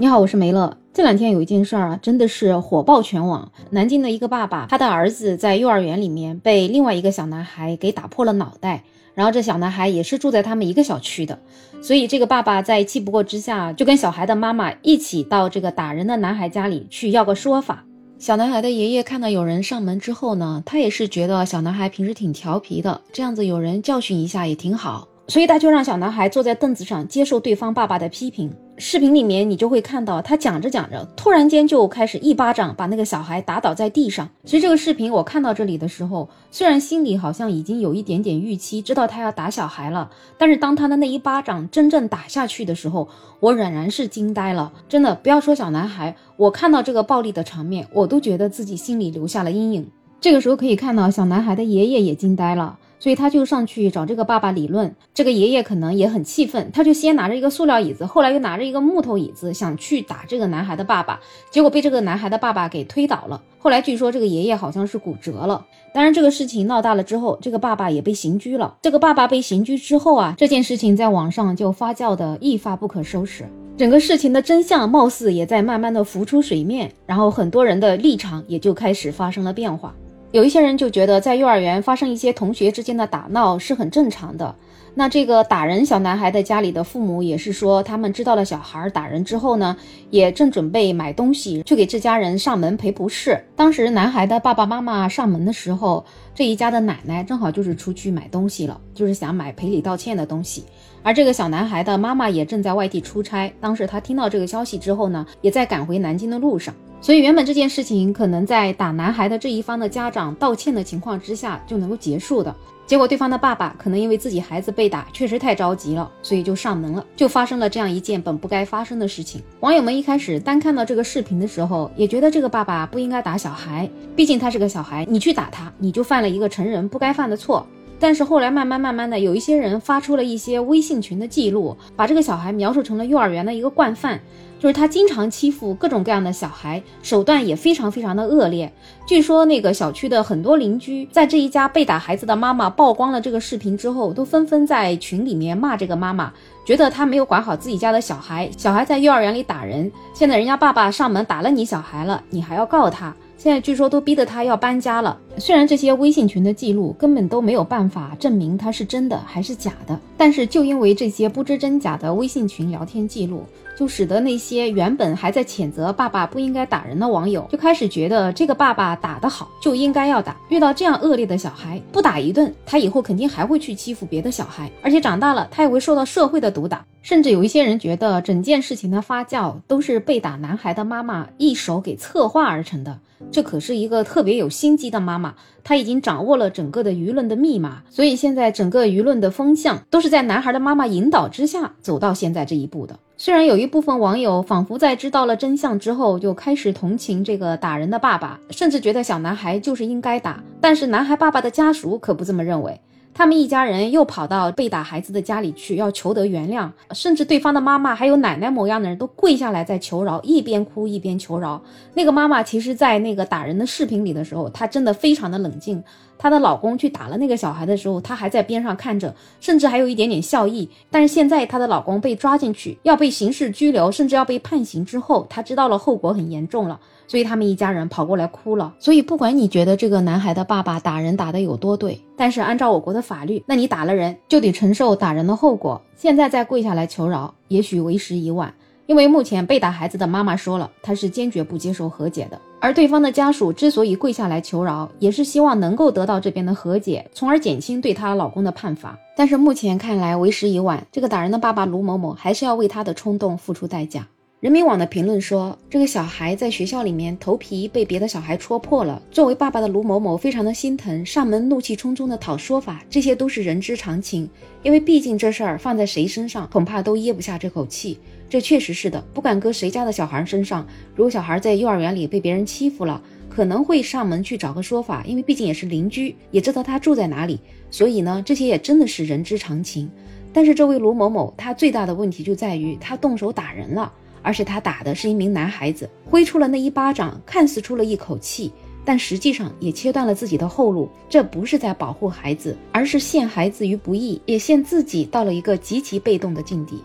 你好，我是梅乐。这两天有一件事儿啊，真的是火爆全网。南京的一个爸爸，他的儿子在幼儿园里面被另外一个小男孩给打破了脑袋，然后这小男孩也是住在他们一个小区的，所以这个爸爸在气不过之下，就跟小孩的妈妈一起到这个打人的男孩家里去要个说法。小男孩的爷爷看到有人上门之后呢，他也是觉得小男孩平时挺调皮的，这样子有人教训一下也挺好。所以他就让小男孩坐在凳子上接受对方爸爸的批评。视频里面你就会看到他讲着讲着，突然间就开始一巴掌把那个小孩打倒在地上。其实这个视频我看到这里的时候，虽然心里好像已经有一点点预期，知道他要打小孩了，但是当他的那一巴掌真正打下去的时候，我仍然是惊呆了。真的，不要说小男孩，我看到这个暴力的场面，我都觉得自己心里留下了阴影。这个时候可以看到小男孩的爷爷也惊呆了。所以他就上去找这个爸爸理论，这个爷爷可能也很气愤，他就先拿着一个塑料椅子，后来又拿着一个木头椅子，想去打这个男孩的爸爸，结果被这个男孩的爸爸给推倒了。后来据说这个爷爷好像是骨折了。当然这个事情闹大了之后，这个爸爸也被刑拘了。这个爸爸被刑拘之后啊，这件事情在网上就发酵的一发不可收拾，整个事情的真相貌似也在慢慢的浮出水面，然后很多人的立场也就开始发生了变化。有一些人就觉得，在幼儿园发生一些同学之间的打闹是很正常的。那这个打人小男孩的家里的父母也是说，他们知道了小孩打人之后呢，也正准备买东西去给这家人上门赔不是。当时男孩的爸爸妈妈上门的时候，这一家的奶奶正好就是出去买东西了，就是想买赔礼道歉的东西。而这个小男孩的妈妈也正在外地出差，当时他听到这个消息之后呢，也在赶回南京的路上。所以原本这件事情可能在打男孩的这一方的家长道歉的情况之下就能够结束的，结果对方的爸爸可能因为自己孩子被打确实太着急了，所以就上门了，就发生了这样一件本不该发生的事情。网友们一开始单看到这个视频的时候，也觉得这个爸爸不应该打小孩，毕竟他是个小孩，你去打他，你就犯了一个成人不该犯的错。但是后来慢慢慢慢的，有一些人发出了一些微信群的记录，把这个小孩描述成了幼儿园的一个惯犯。就是他经常欺负各种各样的小孩，手段也非常非常的恶劣。据说那个小区的很多邻居，在这一家被打孩子的妈妈曝光了这个视频之后，都纷纷在群里面骂这个妈妈，觉得她没有管好自己家的小孩，小孩在幼儿园里打人，现在人家爸爸上门打了你小孩了，你还要告他。现在据说都逼得他要搬家了。虽然这些微信群的记录根本都没有办法证明他是真的还是假的，但是就因为这些不知真假的微信群聊天记录，就使得那些原本还在谴责爸爸不应该打人的网友，就开始觉得这个爸爸打得好就应该要打。遇到这样恶劣的小孩，不打一顿，他以后肯定还会去欺负别的小孩，而且长大了他也会受到社会的毒打。甚至有一些人觉得整件事情的发酵都是被打男孩的妈妈一手给策划而成的。这可是一个特别有心机的妈妈，她已经掌握了整个的舆论的密码，所以现在整个舆论的风向都是在男孩的妈妈引导之下走到现在这一步的。虽然有一部分网友仿佛在知道了真相之后就开始同情这个打人的爸爸，甚至觉得小男孩就是应该打，但是男孩爸爸的家属可不这么认为。他们一家人又跑到被打孩子的家里去，要求得原谅，甚至对方的妈妈还有奶奶模样的人都跪下来在求饶，一边哭一边求饶。那个妈妈其实，在那个打人的视频里的时候，她真的非常的冷静。她的老公去打了那个小孩的时候，她还在边上看着，甚至还有一点点笑意。但是现在她的老公被抓进去，要被刑事拘留，甚至要被判刑之后，她知道了后果很严重了。所以他们一家人跑过来哭了。所以不管你觉得这个男孩的爸爸打人打得有多对，但是按照我国的法律，那你打了人就得承受打人的后果。现在再跪下来求饶，也许为时已晚。因为目前被打孩子的妈妈说了，她是坚决不接受和解的。而对方的家属之所以跪下来求饶，也是希望能够得到这边的和解，从而减轻对她老公的判罚。但是目前看来为时已晚，这个打人的爸爸卢某某还是要为他的冲动付出代价。人民网的评论说，这个小孩在学校里面头皮被别的小孩戳破了。作为爸爸的卢某某非常的心疼，上门怒气冲冲的讨说法，这些都是人之常情。因为毕竟这事儿放在谁身上，恐怕都噎不下这口气。这确实是的，不管搁谁家的小孩身上，如果小孩在幼儿园里被别人欺负了，可能会上门去找个说法，因为毕竟也是邻居，也知道他住在哪里。所以呢，这些也真的是人之常情。但是这位卢某某，他最大的问题就在于他动手打人了。而且他打的是一名男孩子，挥出了那一巴掌，看似出了一口气，但实际上也切断了自己的后路。这不是在保护孩子，而是陷孩子于不义，也陷自己到了一个极其被动的境地。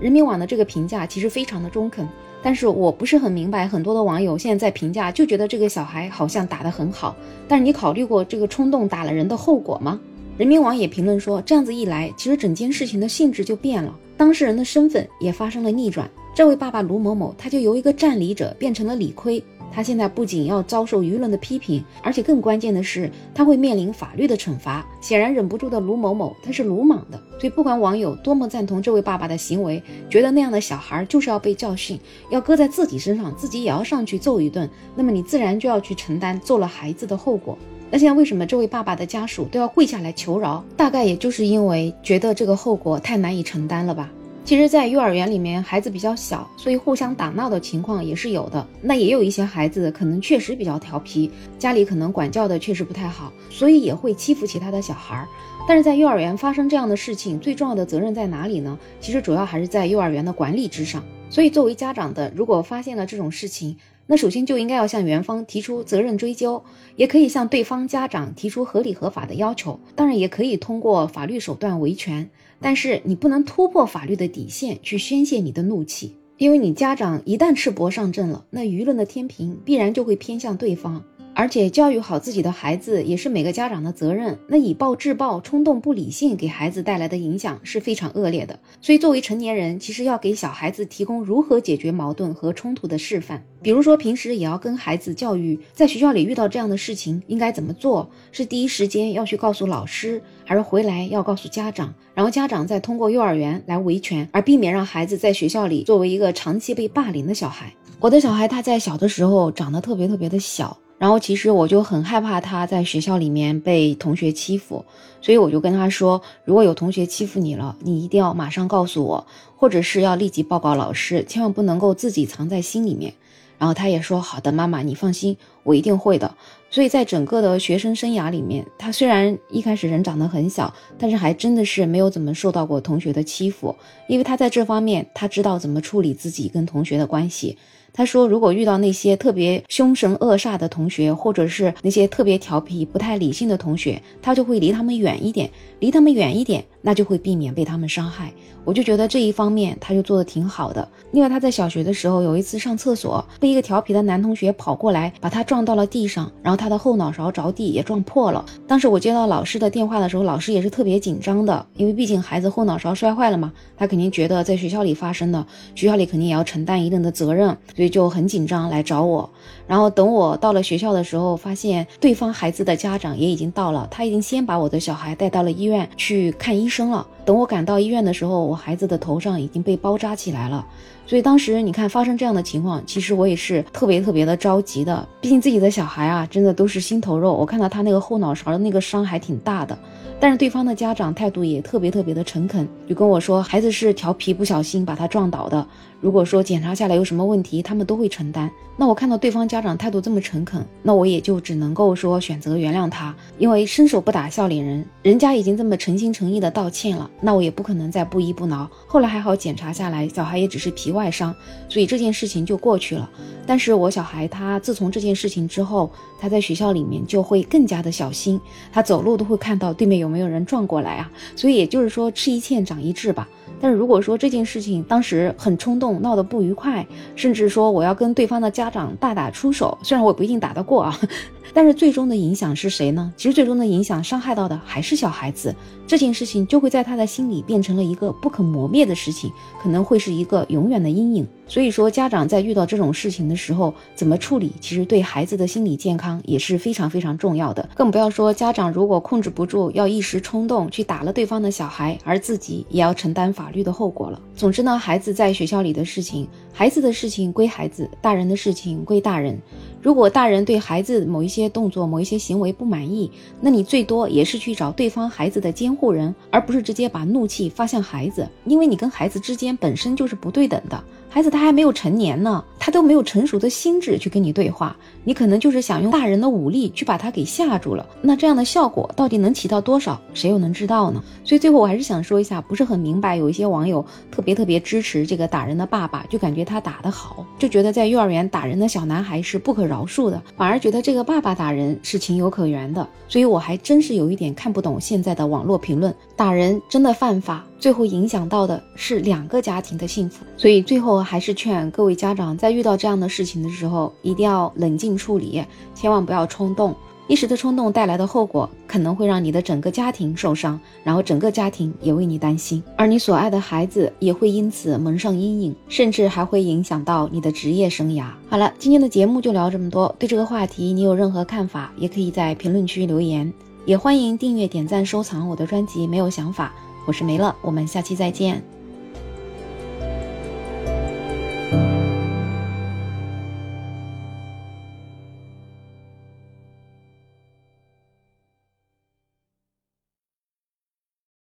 人民网的这个评价其实非常的中肯，但是我不是很明白，很多的网友现在在评价，就觉得这个小孩好像打得很好，但是你考虑过这个冲动打了人的后果吗？人民网也评论说，这样子一来，其实整件事情的性质就变了，当事人的身份也发生了逆转。这位爸爸卢某某，他就由一个占理者变成了理亏。他现在不仅要遭受舆论的批评，而且更关键的是，他会面临法律的惩罚。显然忍不住的卢某某，他是鲁莽的。所以不管网友多么赞同这位爸爸的行为，觉得那样的小孩就是要被教训，要搁在自己身上，自己也要上去揍一顿，那么你自然就要去承担揍了孩子的后果。那现在为什么这位爸爸的家属都要跪下来求饶？大概也就是因为觉得这个后果太难以承担了吧。其实，在幼儿园里面，孩子比较小，所以互相打闹的情况也是有的。那也有一些孩子可能确实比较调皮，家里可能管教的确实不太好，所以也会欺负其他的小孩儿。但是在幼儿园发生这样的事情，最重要的责任在哪里呢？其实主要还是在幼儿园的管理之上。所以作为家长的，如果发现了这种事情，那首先就应该要向园方提出责任追究，也可以向对方家长提出合理合法的要求，当然也可以通过法律手段维权。但是你不能突破法律的底线去宣泄你的怒气，因为你家长一旦赤膊上阵了，那舆论的天平必然就会偏向对方。而且教育好自己的孩子也是每个家长的责任。那以暴制暴、冲动不理性给孩子带来的影响是非常恶劣的。所以作为成年人，其实要给小孩子提供如何解决矛盾和冲突的示范。比如说平时也要跟孩子教育，在学校里遇到这样的事情应该怎么做？是第一时间要去告诉老师，还是回来要告诉家长？然后家长再通过幼儿园来维权，而避免让孩子在学校里作为一个长期被霸凌的小孩。我的小孩他在小的时候长得特别特别的小。然后其实我就很害怕他在学校里面被同学欺负，所以我就跟他说，如果有同学欺负你了，你一定要马上告诉我，或者是要立即报告老师，千万不能够自己藏在心里面。然后他也说好的，妈妈你放心，我一定会的。所以在整个的学生生涯里面，他虽然一开始人长得很小，但是还真的是没有怎么受到过同学的欺负，因为他在这方面他知道怎么处理自己跟同学的关系。他说：“如果遇到那些特别凶神恶煞的同学，或者是那些特别调皮、不太理性的同学，他就会离他们远一点，离他们远一点，那就会避免被他们伤害。”我就觉得这一方面他就做的挺好的。另外，他在小学的时候有一次上厕所，被一个调皮的男同学跑过来，把他撞到了地上，然后他的后脑勺着地也撞破了。当时我接到老师的电话的时候，老师也是特别紧张的，因为毕竟孩子后脑勺摔坏了嘛，他肯定觉得在学校里发生的，学校里肯定也要承担一定的责任。所以就很紧张来找我，然后等我到了学校的时候，发现对方孩子的家长也已经到了，他已经先把我的小孩带到了医院去看医生了。等我赶到医院的时候，我孩子的头上已经被包扎起来了。所以当时你看发生这样的情况，其实我也是特别特别的着急的，毕竟自己的小孩啊，真的都是心头肉。我看到他那个后脑勺的那个伤还挺大的。但是对方的家长态度也特别特别的诚恳，就跟我说孩子是调皮不小心把他撞倒的，如果说检查下来有什么问题，他们都会承担。那我看到对方家长态度这么诚恳，那我也就只能够说选择原谅他，因为伸手不打笑脸人，人家已经这么诚心诚意的道歉了，那我也不可能再不依不挠。后来还好检查下来，小孩也只是皮外伤，所以这件事情就过去了。但是我小孩他自从这件事情之后，他在学校里面就会更加的小心，他走路都会看到对面有。没有人撞过来啊？所以也就是说，吃一堑长一智吧。但是如果说这件事情当时很冲动，闹得不愉快，甚至说我要跟对方的家长大打出手，虽然我不一定打得过啊。但是最终的影响是谁呢？其实最终的影响伤害到的还是小孩子，这件事情就会在他的心里变成了一个不可磨灭的事情，可能会是一个永远的阴影。所以说，家长在遇到这种事情的时候，怎么处理，其实对孩子的心理健康也是非常非常重要的。更不要说家长如果控制不住，要一时冲动去打了对方的小孩，而自己也要承担法律的后果了。总之呢，孩子在学校里的事情，孩子的事情归孩子，大人的事情归大人。如果大人对孩子某一些动作、某一些行为不满意，那你最多也是去找对方孩子的监护人，而不是直接把怒气发向孩子，因为你跟孩子之间本身就是不对等的。孩子他还没有成年呢，他都没有成熟的心智去跟你对话，你可能就是想用大人的武力去把他给吓住了。那这样的效果到底能起到多少，谁又能知道呢？所以最后我还是想说一下，不是很明白，有一些网友特别特别支持这个打人的爸爸，就感觉他打得好，就觉得在幼儿园打人的小男孩是不可饶恕的，反而觉得这个爸爸打人是情有可原的。所以我还真是有一点看不懂现在的网络评论，打人真的犯法，最后影响到的是两个家庭的幸福。所以最后还是劝各位家长，在遇到这样的事情的时候，一定要冷静处理，千万不要冲动。一时的冲动带来的后果，可能会让你的整个家庭受伤，然后整个家庭也为你担心，而你所爱的孩子也会因此蒙上阴影，甚至还会影响到你的职业生涯。好了，今天的节目就聊这么多。对这个话题你有任何看法，也可以在评论区留言，也欢迎订阅、点赞、收藏我的专辑。没有想法，我是梅乐，我们下期再见。